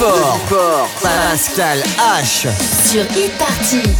Le Bifort. Pascal H. Sur e-party.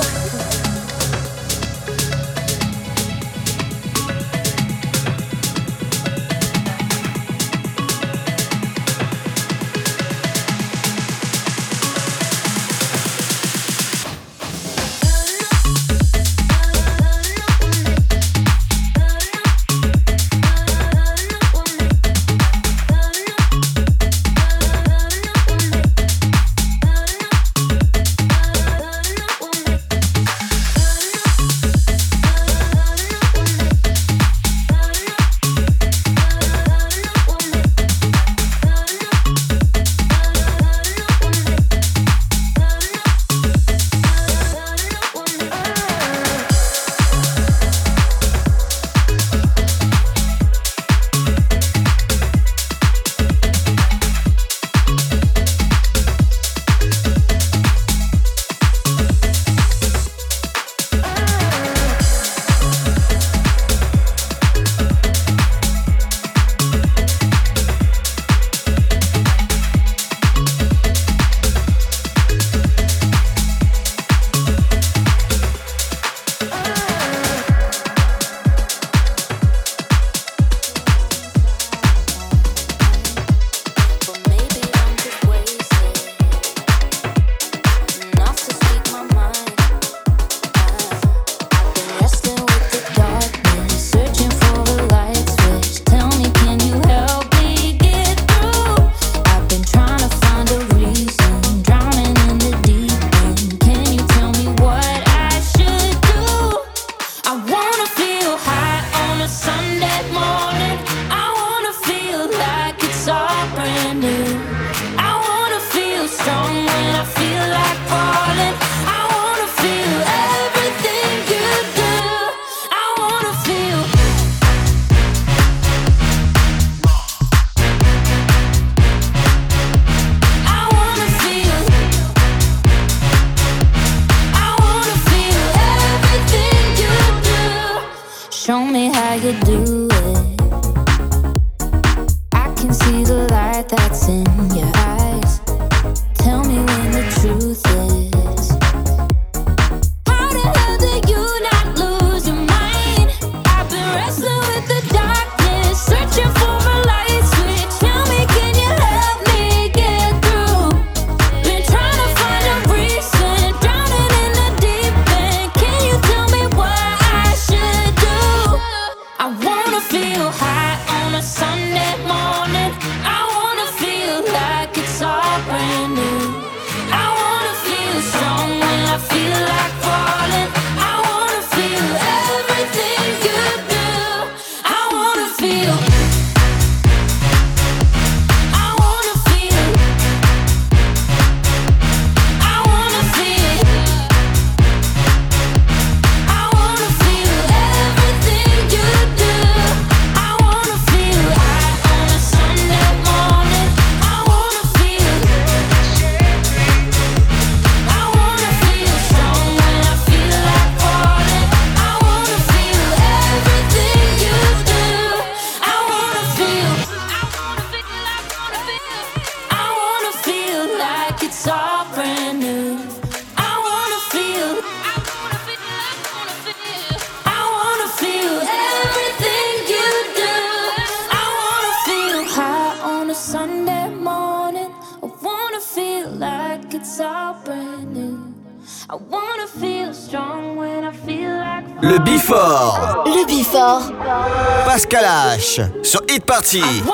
Sur Hit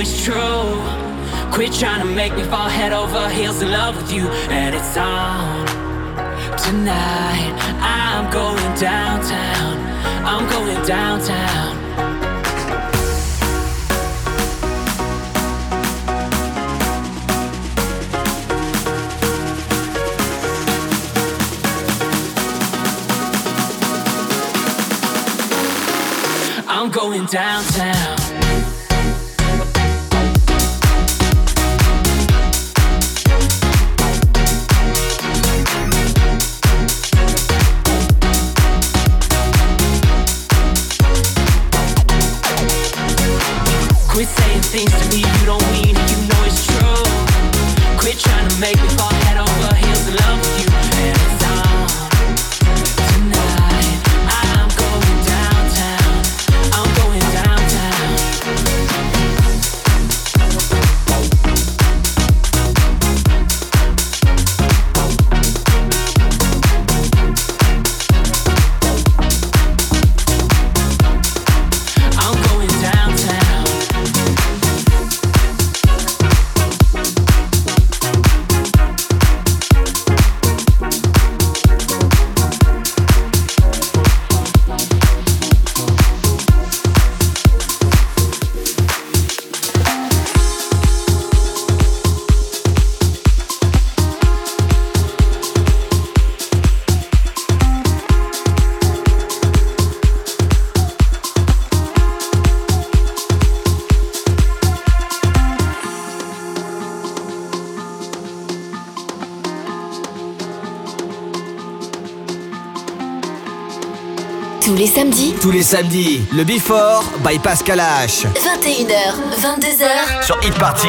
it's true. Quit trying to make me fall head over heels in love with you, and it's on tonight. I'm going downtown. I'm going downtown. I'm going downtown. Tous les samedis, le Before by Pascal H. 21h, 22h sur Hit Party.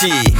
Hit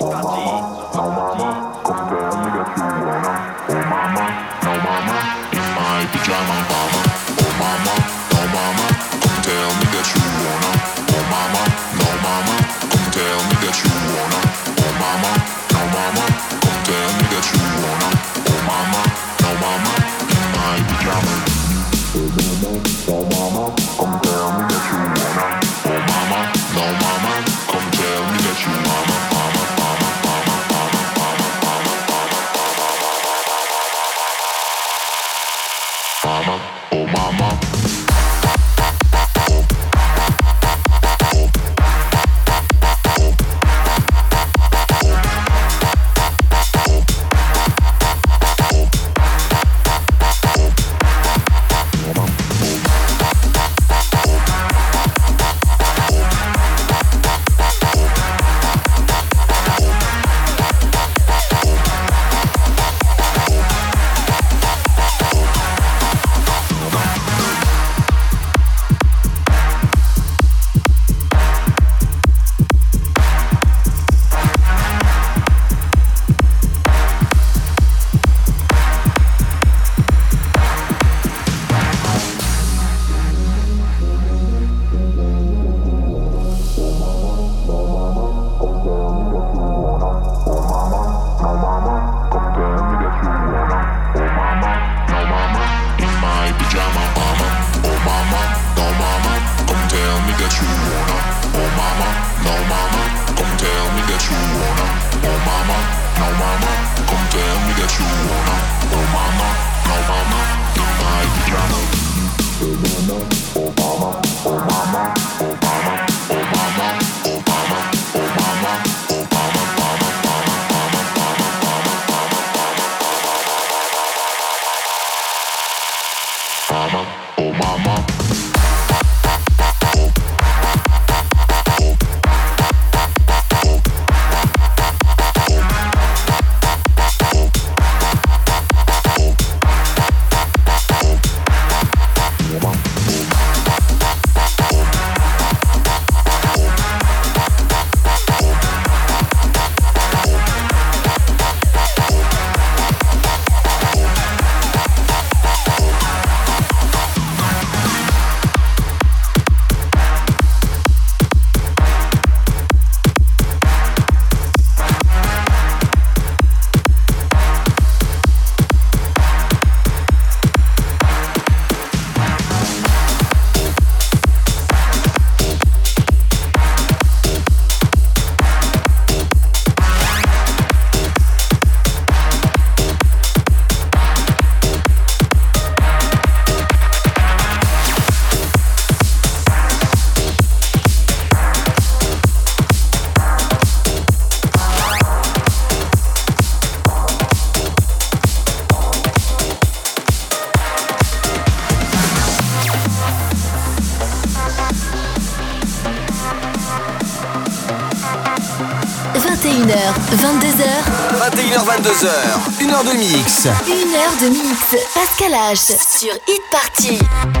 22h, 1 heure de mix. 1 heure de mix. Pascal H sur Hit Party.